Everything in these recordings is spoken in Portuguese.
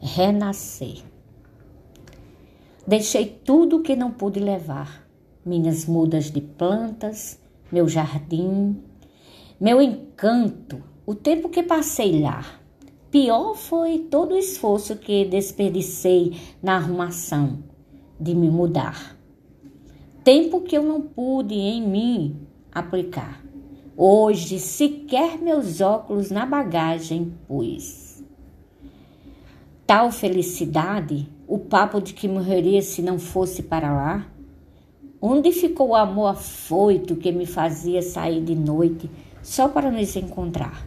renascer. Deixei tudo que não pude levar: minhas mudas de plantas, meu jardim, meu encanto, o tempo que passei lá. Pior foi todo o esforço que desperdicei na arrumação de me mudar. Tempo que eu não pude em mim aplicar. Hoje sequer meus óculos na bagagem pus. Tal felicidade, o papo de que morreria se não fosse para lá. Onde ficou o amor afoito que me fazia sair de noite só para nos encontrar?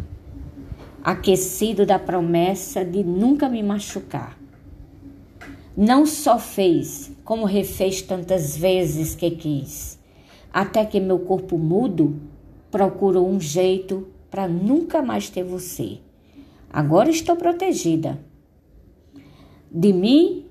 Aquecido da promessa de nunca me machucar. Não só fez, como refez tantas vezes que quis, até que meu corpo mudo procurou um jeito para nunca mais ter você. Agora estou protegida de mim,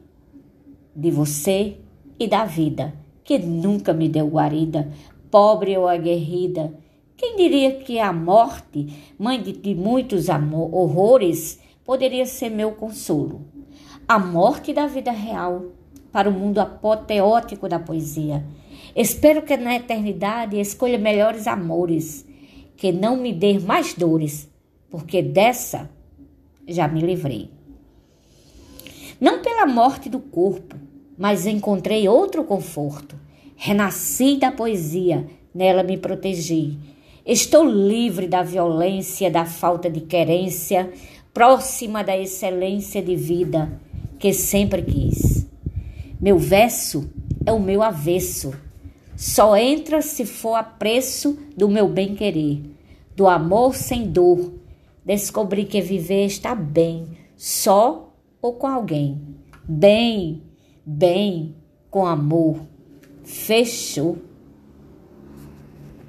de você e da vida, que nunca me deu guarida, pobre ou aguerrida. Quem diria que a morte, mãe de, de muitos amor, horrores, poderia ser meu consolo? A morte da vida real para o mundo apoteótico da poesia Espero que na eternidade escolha melhores amores, que não me dê mais dores, porque dessa já me livrei. Pela morte do corpo, mas encontrei outro conforto. Renasci da poesia, nela me protegi. Estou livre da violência, da falta de querência, próxima da excelência de vida que sempre quis. Meu verso é o meu avesso só entra se for a preço do meu bem-querer, do amor sem dor. Descobri que viver está bem, só ou com alguém. Bem, bem, com amor. Fechou.